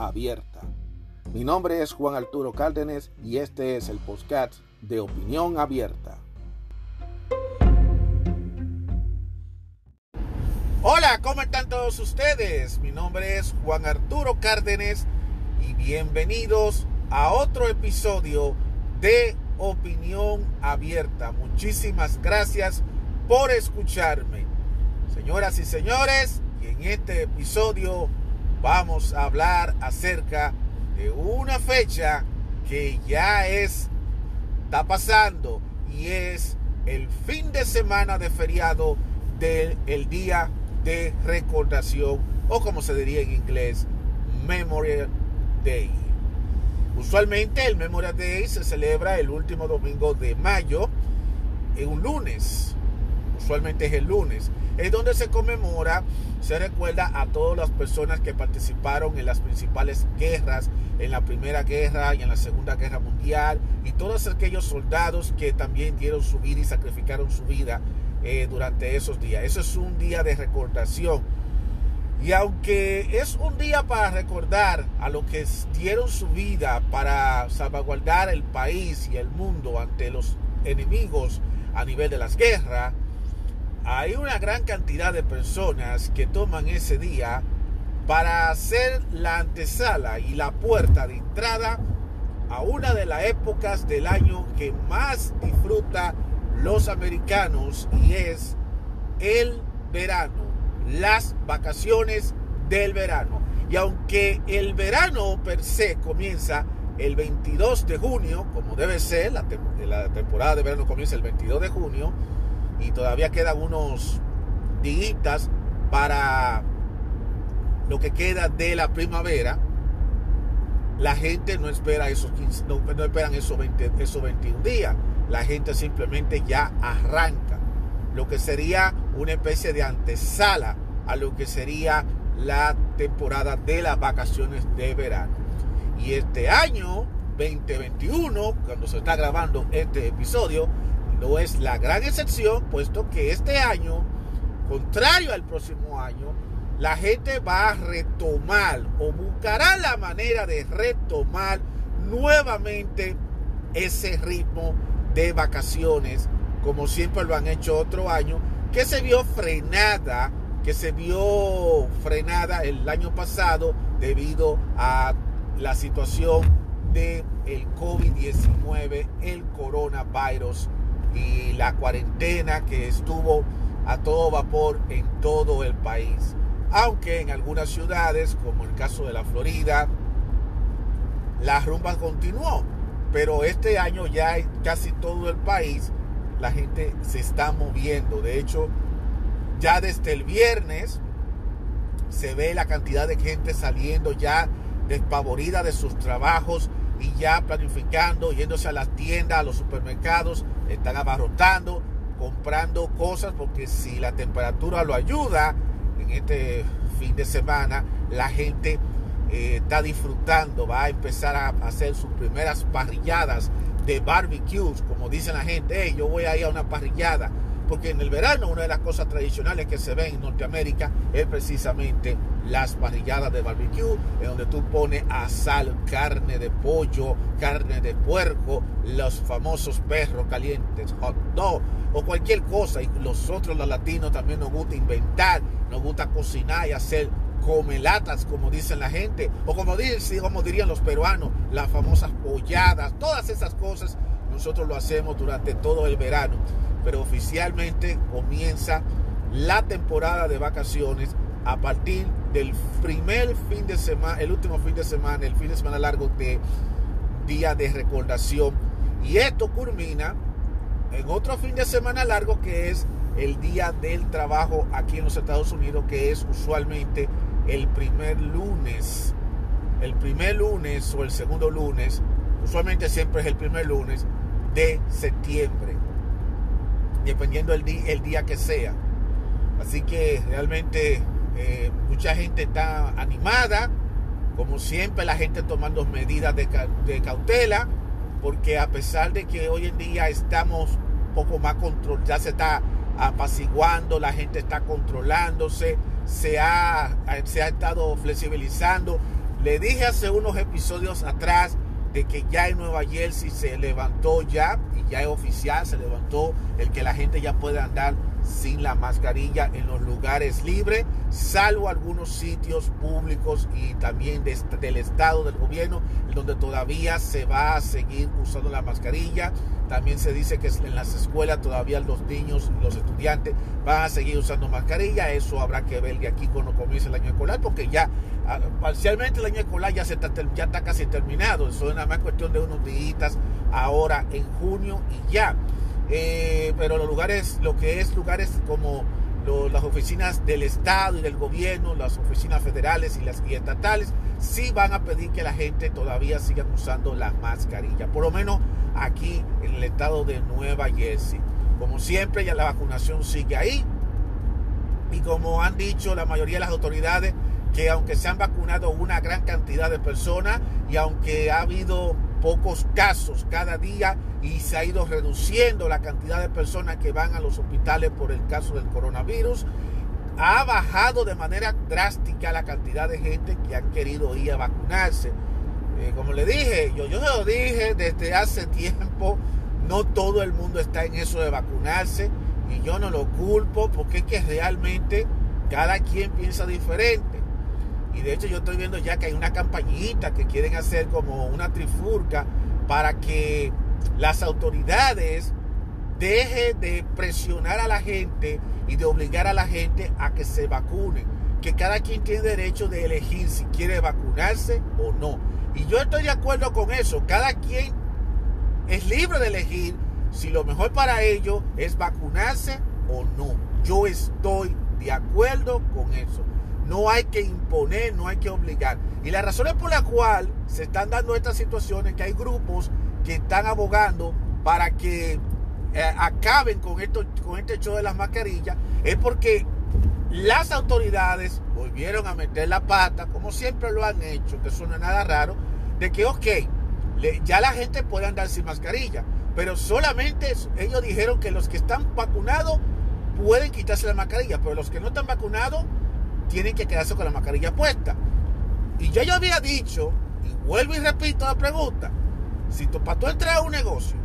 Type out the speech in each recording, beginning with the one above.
abierta. Mi nombre es Juan Arturo Cárdenas y este es el podcast de Opinión Abierta. Hola, ¿cómo están todos ustedes? Mi nombre es Juan Arturo Cárdenas y bienvenidos a otro episodio de Opinión Abierta. Muchísimas gracias por escucharme. Señoras y señores, y en este episodio vamos a hablar acerca de una fecha que ya es, está pasando y es el fin de semana de feriado del el día de recordación o como se diría en inglés, Memorial Day. Usualmente el Memorial Day se celebra el último domingo de mayo, en un lunes. Usualmente es el lunes es donde se conmemora, se recuerda a todas las personas que participaron en las principales guerras, en la Primera Guerra y en la Segunda Guerra Mundial, y todos aquellos soldados que también dieron su vida y sacrificaron su vida eh, durante esos días. Eso es un día de recordación. Y aunque es un día para recordar a los que dieron su vida para salvaguardar el país y el mundo ante los enemigos a nivel de las guerras, hay una gran cantidad de personas que toman ese día para hacer la antesala y la puerta de entrada a una de las épocas del año que más disfruta los americanos y es el verano, las vacaciones del verano. Y aunque el verano per se comienza el 22 de junio, como debe ser, la, la temporada de verano comienza el 22 de junio, y todavía quedan unos días para lo que queda de la primavera. La gente no espera esos 15, no, esperan esos, 20, esos 21 días. La gente simplemente ya arranca. Lo que sería una especie de antesala a lo que sería la temporada de las vacaciones de verano. Y este año 2021, cuando se está grabando este episodio, no es la gran excepción, puesto que este año, contrario al próximo año, la gente va a retomar o buscará la manera de retomar nuevamente ese ritmo de vacaciones, como siempre lo han hecho otro año, que se vio frenada, que se vio frenada el año pasado debido a la situación el COVID-19, el coronavirus y la cuarentena que estuvo a todo vapor en todo el país. Aunque en algunas ciudades, como el caso de la Florida, la rumba continuó. Pero este año ya en casi todo el país la gente se está moviendo. De hecho, ya desde el viernes se ve la cantidad de gente saliendo ya despavorida de sus trabajos y ya planificando, yéndose a las tiendas, a los supermercados, están abarrotando, comprando cosas, porque si la temperatura lo ayuda en este fin de semana, la gente eh, está disfrutando, va a empezar a hacer sus primeras parrilladas de barbecues, como dicen la gente, yo voy a ir a una parrillada porque en el verano una de las cosas tradicionales que se ven en Norteamérica es precisamente las parrilladas de barbecue, en donde tú pones a sal carne de pollo, carne de puerco, los famosos perros calientes, hot dog o cualquier cosa. Y nosotros los latinos también nos gusta inventar, nos gusta cocinar y hacer comelatas, como dicen la gente, o como, dicen, como dirían los peruanos, las famosas polladas, todas esas cosas nosotros lo hacemos durante todo el verano pero oficialmente comienza la temporada de vacaciones a partir del primer fin de semana, el último fin de semana, el fin de semana largo de día de recordación. Y esto culmina en otro fin de semana largo que es el día del trabajo aquí en los Estados Unidos, que es usualmente el primer lunes el primer lunes o el segundo lunes, usualmente siempre es el primer lunes de septiembre, dependiendo el, día, el día que sea. Así que realmente eh, mucha gente está animada, como siempre la gente tomando medidas de, de, cautela, porque a pesar de que hoy en día estamos un poco más control, ya se está apaciguando, la gente está controlándose, se ha, se ha estado flexibilizando. Le dije hace unos episodios atrás de que ya en Nueva Jersey se levantó ya, y ya es oficial, se levantó el que la gente ya puede andar sin la mascarilla en los lugares libres, salvo algunos sitios públicos y también del Estado, del gobierno, donde todavía se va a seguir usando la mascarilla. También se dice que en las escuelas todavía los niños los estudiantes van a seguir usando mascarilla. Eso habrá que ver de aquí cuando comience el año escolar, porque ya ah, parcialmente el año escolar ya, se está, ya está casi terminado. Eso es nada más cuestión de unos días ahora en junio y ya. Eh, pero los lugares, lo que es lugares como las oficinas del Estado y del gobierno, las oficinas federales y las y estatales, sí van a pedir que la gente todavía siga usando la mascarilla, por lo menos aquí en el estado de Nueva Jersey. Como siempre, ya la vacunación sigue ahí. Y como han dicho la mayoría de las autoridades, que aunque se han vacunado una gran cantidad de personas y aunque ha habido pocos casos cada día y se ha ido reduciendo la cantidad de personas que van a los hospitales por el caso del coronavirus, ha bajado de manera drástica la cantidad de gente que ha querido ir a vacunarse. Eh, como le dije, yo, yo lo dije desde hace tiempo, no todo el mundo está en eso de vacunarse y yo no lo culpo porque es que realmente cada quien piensa diferente. Y de hecho yo estoy viendo ya que hay una campañita que quieren hacer como una trifurca para que las autoridades dejen de presionar a la gente y de obligar a la gente a que se vacune. Que cada quien tiene derecho de elegir si quiere vacunarse o no. Y yo estoy de acuerdo con eso. Cada quien es libre de elegir si lo mejor para ellos es vacunarse o no. Yo estoy de acuerdo con eso. No hay que imponer, no hay que obligar. Y las razones por las cuales se están dando estas situaciones, que hay grupos que están abogando para que eh, acaben con, esto, con este show de las mascarillas, es porque las autoridades volvieron a meter la pata, como siempre lo han hecho, que eso no nada raro, de que, ok, ya la gente puede andar sin mascarilla, pero solamente ellos dijeron que los que están vacunados pueden quitarse la mascarilla, pero los que no están vacunados tienen que quedarse con la mascarilla puesta. Y ya yo había dicho, y vuelvo y repito la pregunta, si tú, para tú entrar a un negocio,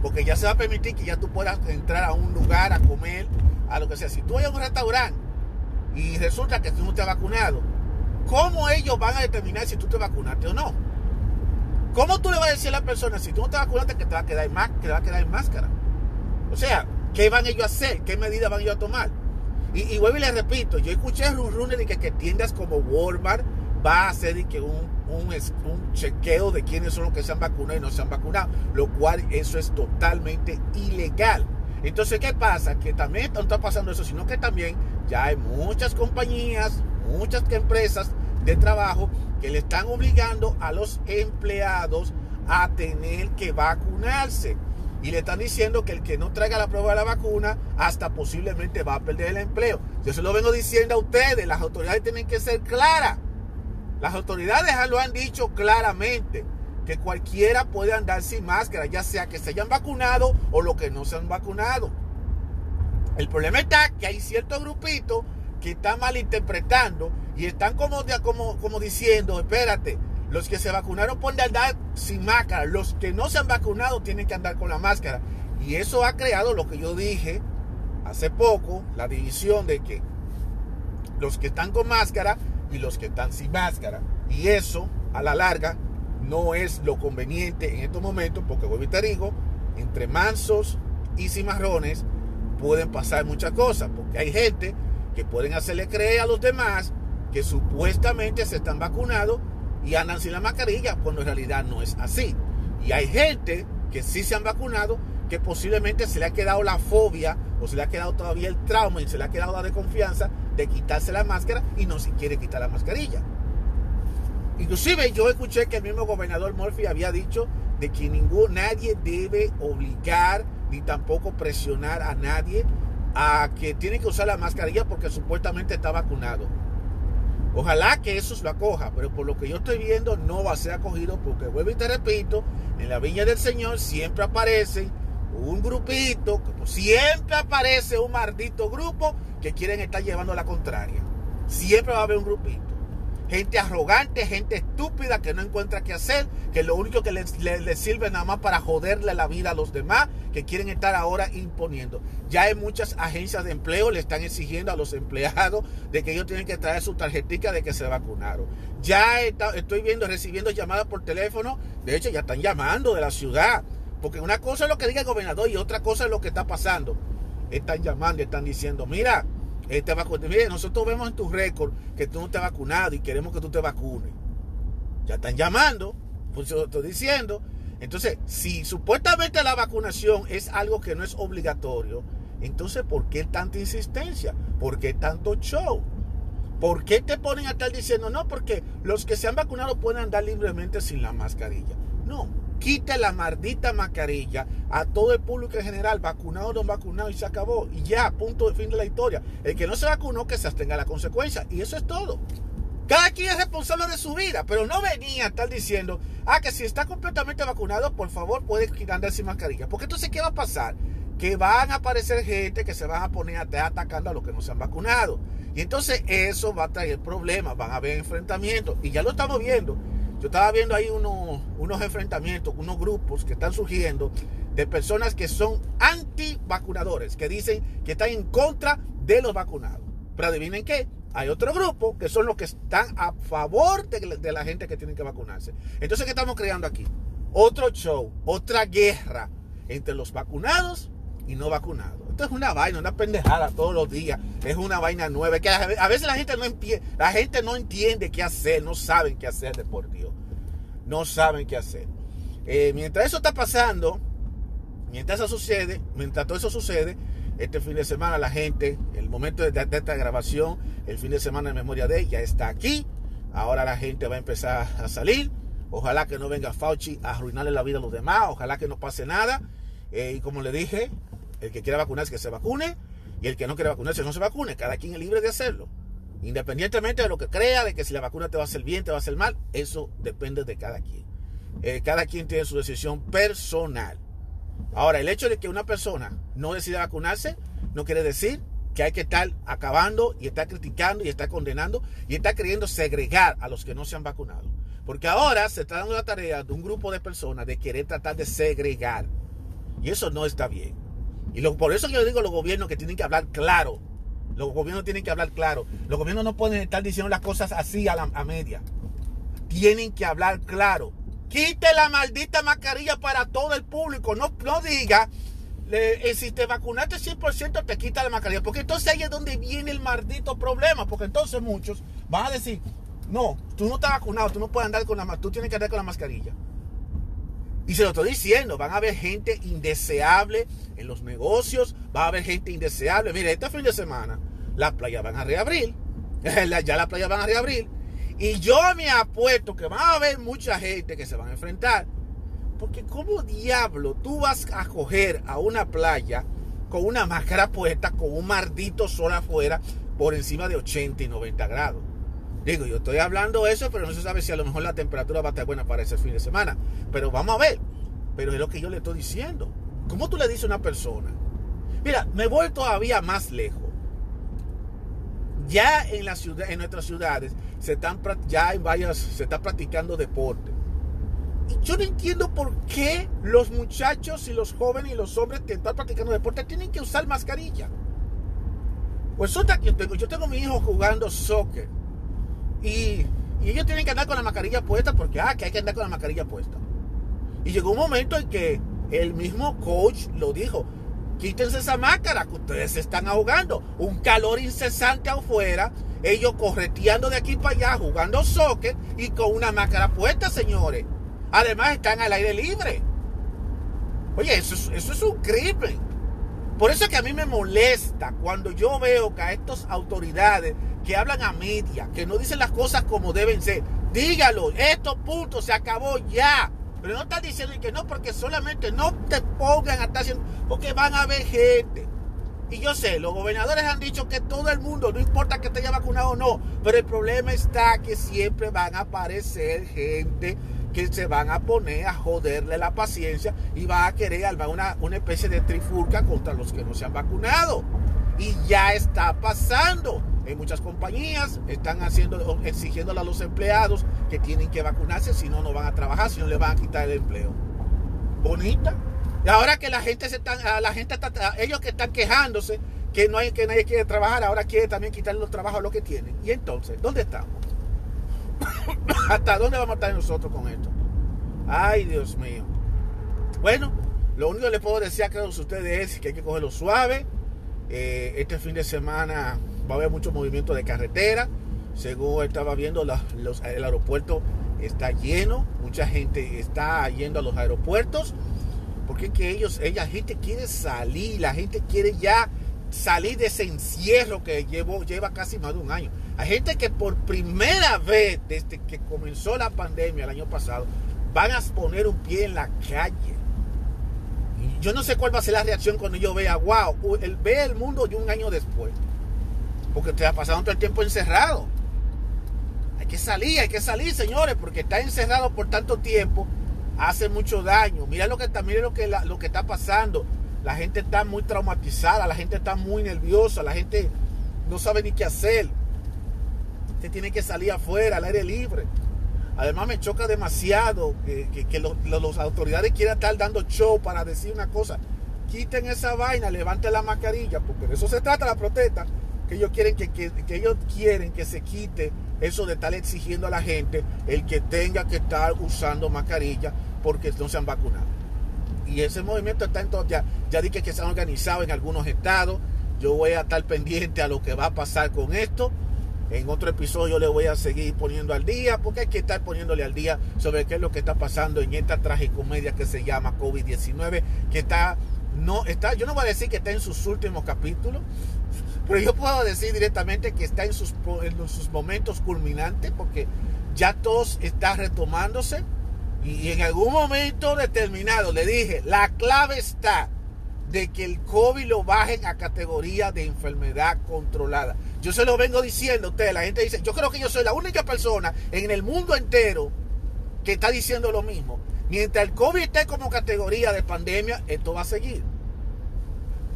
porque ya se va a permitir que ya tú puedas entrar a un lugar a comer, a lo que sea, si tú vas a un restaurante y resulta que tú no te has vacunado, ¿cómo ellos van a determinar si tú te vacunaste o no? ¿Cómo tú le vas a decir a la persona si tú no te vacunaste que te va a quedar que te va a quedar en máscara? O sea, ¿qué van ellos a hacer? ¿Qué medidas van ellos a tomar? Y, y vuelvo y les repito, yo escuché run de que, que tiendas como Walmart va a hacer que un, un, un, chequeo de quiénes son los que se han vacunado y no se han vacunado, lo cual eso es totalmente ilegal. Entonces, ¿qué pasa? Que también no está pasando eso, sino que también ya hay muchas compañías, muchas empresas de trabajo que le están obligando a los empleados a tener que vacunarse y le están diciendo que el que no traiga la prueba de la vacuna hasta posiblemente va a perder el empleo. Yo se lo vengo diciendo a ustedes, las autoridades tienen que ser claras. Las autoridades lo han dicho claramente que cualquiera puede andar sin máscara, ya sea que se hayan vacunado o los que no se han vacunado. El problema está que hay ciertos grupitos que están malinterpretando y están como, como, como diciendo, espérate, los que se vacunaron pueden andar sin máscara. Los que no se han vacunado tienen que andar con la máscara. Y eso ha creado lo que yo dije hace poco, la división de que los que están con máscara y los que están sin máscara. Y eso, a la larga, no es lo conveniente en estos momentos, porque vuelvo y te digo, entre mansos y cimarrones pueden pasar muchas cosas, porque hay gente que pueden hacerle creer a los demás que supuestamente se están vacunados y andan sin la mascarilla, cuando en realidad no es así. Y hay gente que sí se han vacunado, que posiblemente se le ha quedado la fobia o se le ha quedado todavía el trauma y se le ha quedado la desconfianza de quitarse la máscara y no se quiere quitar la mascarilla. Inclusive yo escuché que el mismo gobernador Murphy había dicho de que ningún, nadie debe obligar ni tampoco presionar a nadie a que tiene que usar la mascarilla porque supuestamente está vacunado. Ojalá que eso lo acoja, pero por lo que yo estoy viendo no va a ser acogido porque vuelvo y te repito, en la viña del Señor siempre aparece un grupito, siempre aparece un maldito grupo que quieren estar llevando la contraria. Siempre va a haber un grupito gente arrogante, gente estúpida que no encuentra qué hacer, que lo único que les, sirve nada más para joderle la vida a los demás, que quieren estar ahora imponiendo. Ya hay muchas agencias de empleo le están exigiendo a los empleados de que ellos tienen que traer su tarjetita de que se vacunaron. Ya estoy viendo, recibiendo llamadas por teléfono, de hecho ya están llamando de la ciudad, porque una cosa es lo que diga el gobernador y otra cosa es lo que está pasando. Están llamando, están diciendo, mira, Mire, nosotros vemos en tu récord que tú no te has vacunado y queremos que tú te vacunes. Ya están llamando, pues yo estoy diciendo. Entonces, si supuestamente la vacunación es algo que no es obligatorio, entonces ¿por qué tanta insistencia? ¿Por qué tanto show? ¿Por qué te ponen a estar diciendo no? Porque los que se han vacunado pueden andar libremente sin la mascarilla. No, quite la maldita mascarilla a todo el público en general, vacunado o no vacunado, y se acabó. Y ya, punto de fin de la historia. El que no se vacunó, que se abstenga la consecuencia. Y eso es todo. Cada quien es responsable de su vida, pero no venía a estar diciendo, ah, que si está completamente vacunado, por favor, puede andar sin mascarilla. Porque entonces, ¿qué va a pasar? Que van a aparecer gente que se van a poner a atacando a los que no se han vacunado. Y entonces eso va a traer problemas, van a haber enfrentamientos. Y ya lo estamos viendo. Yo estaba viendo ahí unos, unos enfrentamientos, unos grupos que están surgiendo de personas que son anti-vacunadores, que dicen que están en contra de los vacunados. Pero adivinen qué, hay otro grupo que son los que están a favor de, de la gente que tiene que vacunarse. Entonces, ¿qué estamos creando aquí? Otro show, otra guerra entre los vacunados y no vacunados. Es una vaina, una pendejada todos los días. Es una vaina nueva. Que a veces la gente no entiende, la gente no entiende qué hacer, no saben qué hacer de por Dios no saben qué hacer. Eh, mientras eso está pasando, mientras eso sucede, mientras todo eso sucede, este fin de semana la gente, el momento de, esta grabación, el fin de semana en memoria de ella está aquí. Ahora la gente va a empezar a salir. Ojalá que no venga Fauci a arruinarle la vida a los demás. Ojalá que no pase nada. Eh, y como le dije, el que quiera vacunarse que se vacune. Y el que no quiera vacunarse no se vacune. Cada quien es libre de hacerlo. Independientemente de lo que crea, de que si la vacuna te va a hacer bien, te va a hacer mal, eso depende de cada quien. Eh, cada quien tiene su decisión personal. Ahora, el hecho de que una persona no decida vacunarse no quiere decir que hay que estar acabando y estar criticando y estar condenando y estar queriendo segregar a los que no se han vacunado. Porque ahora se está dando la tarea de un grupo de personas de querer tratar de segregar. Y eso no está bien. Y por eso yo digo a los gobiernos que tienen que hablar claro los gobiernos tienen que hablar claro. Los gobiernos no pueden estar diciendo las cosas así a, la, media. Tienen que hablar claro. Quite la maldita mascarilla para todo el público. No, no diga, eh, si te vacunaste 100% te quita la mascarilla. Porque entonces ahí es donde viene el maldito problema. Porque entonces muchos van a decir, no, tú no estás vacunado, tú no puedes andar con la tú tienes que andar con la mascarilla. Y se lo estoy diciendo, van a haber gente indeseable en los negocios, va a haber gente indeseable. Mire, este fin de semana las playas van a reabrir, ya las playas van a reabrir. Y yo me apuesto que va a haber mucha gente que se van a enfrentar. Porque como diablo tú vas a coger a una playa con una máscara puesta, con un maldito sol afuera, por encima de 80 y 90 grados? Digo, yo estoy hablando eso, pero no se sabe si a lo mejor la temperatura va a estar buena para ese fin de semana. Pero vamos a ver. Pero es lo que yo le estoy diciendo. ¿Cómo tú le dices a una persona? Mira, me voy todavía más lejos. Ya en, la ciudad, en nuestras ciudades se están, ya en varias, se está practicando deporte. Y yo no entiendo por qué los muchachos y los jóvenes y los hombres que están practicando deporte tienen que usar mascarilla. Pues yo tengo, yo tengo mi hijo jugando soccer y, ellos tienen que andar con la mascarilla puesta porque, ah, que hay que andar con la mascarilla puesta. Y llegó un momento en que el mismo coach lo dijo, quítense esa máscara, que ustedes se están ahogando. Un calor incesante afuera, ellos correteando de aquí para allá, jugando soccer y con una máscara puesta, señores. Además están al aire libre. Oye, eso eso es un crimen. Por eso es que a mí me molesta cuando yo veo que a estas autoridades que hablan a media, que no dicen las cosas como deben ser, Dígalo, esto punto, se acabó ya. Pero no están diciendo que no, porque solamente no te pongan a estar haciendo, porque van a ver gente. Y yo sé, los gobernadores han dicho que todo el mundo, no importa que esté ya vacunado o no, pero el problema está que siempre van a aparecer gente que se van a poner a joderle la paciencia y va a querer armar una, una especie de trifulca contra los que no se han vacunado. Y ya está pasando. En muchas compañías están haciendo, exigiéndole a los empleados que tienen que vacunarse, si no, no van a trabajar, si no le van a quitar el empleo. Bonita. Y ahora que la gente se está, la gente está, ellos que están quejándose que no hay que nadie quiere trabajar, ahora quiere también quitarle los trabajos a los que tienen. Y entonces, ¿dónde estamos? ¿Hasta dónde vamos a estar nosotros con esto? Ay, Dios mío. Bueno, lo único que les puedo decir a todos ustedes es que hay que cogerlo suave. Eh, este fin de semana va a haber mucho movimiento de carretera. Según estaba viendo, el aeropuerto está lleno. Mucha gente está yendo a los aeropuertos. Porque que ellos, ella, gente quiere salir. La gente quiere ya salir de ese encierro que llevo, lleva casi más de un año. Hay gente que por primera vez desde que comenzó la pandemia el año pasado van a poner un pie en la calle. Yo no sé cuál va a ser la reacción cuando yo vea, wow, ve el mundo de un año después. Porque te ha pasado todo el tiempo encerrado. Hay que salir, hay que salir, señores, porque estar encerrado por tanto tiempo hace mucho daño. Mira lo que está, mire lo que, lo que está pasando. La gente está muy traumatizada, la gente está muy nerviosa, la gente no sabe ni qué hacer. Usted tiene que salir afuera, al aire libre. Además me choca demasiado que, que, las autoridades quieran estar dando show para decir una cosa. Quiten esa vaina, levanten la mascarilla, porque de eso se trata la protesta que ellos quieren que, que, ellos quieren que se quite eso de estar exigiendo a la gente el que tenga que estar usando mascarilla porque no se han vacunado. Y ese movimiento está en todo, ya, ya dije que se han organizado en algunos estados. Yo voy a estar pendiente a lo que va a pasar con esto. En otro episodio le voy a seguir poniendo al día, porque hay que estar poniéndole al día sobre qué es lo que está pasando en esta tragicomedia que se llama COVID-19, que está, no, está, yo no voy a decir que está en sus últimos capítulos, pero yo puedo decir directamente que está en sus, en sus momentos culminantes porque ya todos está retomándose y en algún momento determinado le dije, la clave está de que el COVID lo bajen a categoría de enfermedad controlada. Yo se lo vengo diciendo a ustedes, la gente dice, yo creo que yo soy la única persona en el mundo entero que está diciendo lo mismo. Mientras el COVID esté como categoría de pandemia, esto va a seguir.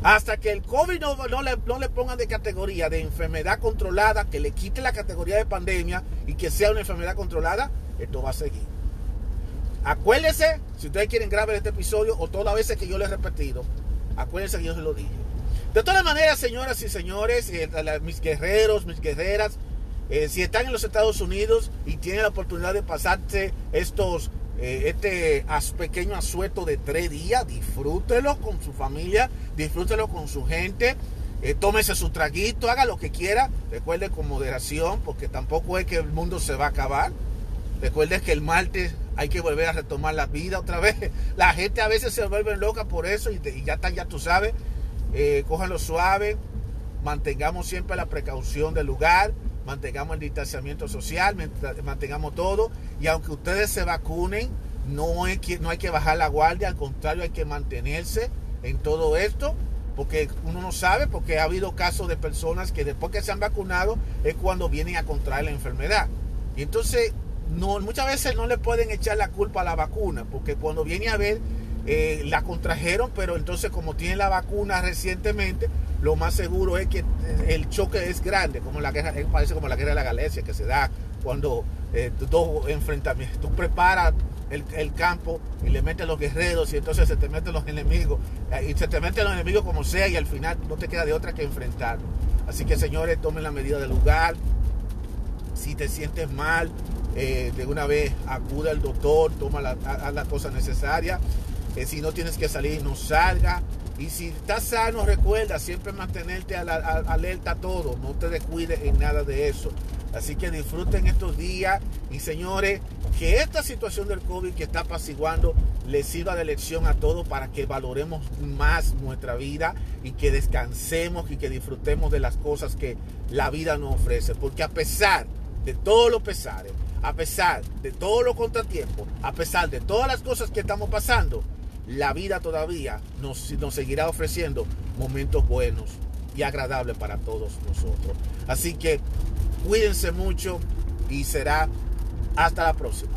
Hasta que el COVID no, le, no pongan de categoría de enfermedad controlada, que le quite la categoría de pandemia y que sea una enfermedad controlada, esto va a seguir. Acuérdense, si ustedes quieren grabar este episodio o todas las veces que yo les he repetido, acuérdense que yo se lo dije. De todas maneras, señoras y señores, eh, mis guerreros, mis guerreras, eh, si están en los Estados Unidos y tienen la oportunidad de pasarse estos eh, este pequeño asueto de tres días, disfrútelo con su familia, disfrútelo con su gente, eh, tómese su traguito, haga lo que quiera, recuerde con moderación, porque tampoco es que el mundo se va a acabar. Recuerde que el martes hay que volver a retomar la vida otra vez. La gente a veces se vuelve loca por eso y, ya están, ya tú sabes, eh, cójanlo suave, mantengamos siempre la precaución del lugar, mantengamos el distanciamiento social, mantengamos todo. Y aunque ustedes se vacunen, no hay, que, no hay que bajar la guardia, al contrario, hay que mantenerse en todo esto, porque uno no sabe, porque ha habido casos de personas que después que se han vacunado es cuando vienen a contraer la enfermedad. Y entonces, no, muchas veces no le pueden echar la culpa a la vacuna, porque cuando viene a ver, eh, la contrajeron, pero entonces como tienen la vacuna recientemente, lo más seguro es que el choque es grande, como la guerra, parece como la guerra de la Galicia que se da cuando eh, dos enfrentamientos, tú preparas el, campo y le metes los guerreros y entonces se te meten los enemigos eh, y se te meten los enemigos como sea y al final no te queda de otra que enfrentarlo. Así que señores, tomen la medida del lugar. Si te sientes mal, eh, de una vez acude al doctor, toma la, haz la cosa si no tienes que salir, no salga. Y si estás sano, recuerda siempre mantenerte alerta a todo, no te descuides en nada de eso. Así que disfruten estos días y señores, que esta situación del COVID que está apaciguando les sirva de lección a todos para que valoremos más nuestra vida y que descansemos y que disfrutemos de las cosas que la vida nos ofrece. Porque a pesar de todos los pesares, a pesar de todos los contratiempos, a pesar de todas las cosas que estamos pasando, la vida todavía nos, nos seguirá ofreciendo momentos buenos y agradables para todos nosotros. Así que cuídense mucho y será hasta la próxima.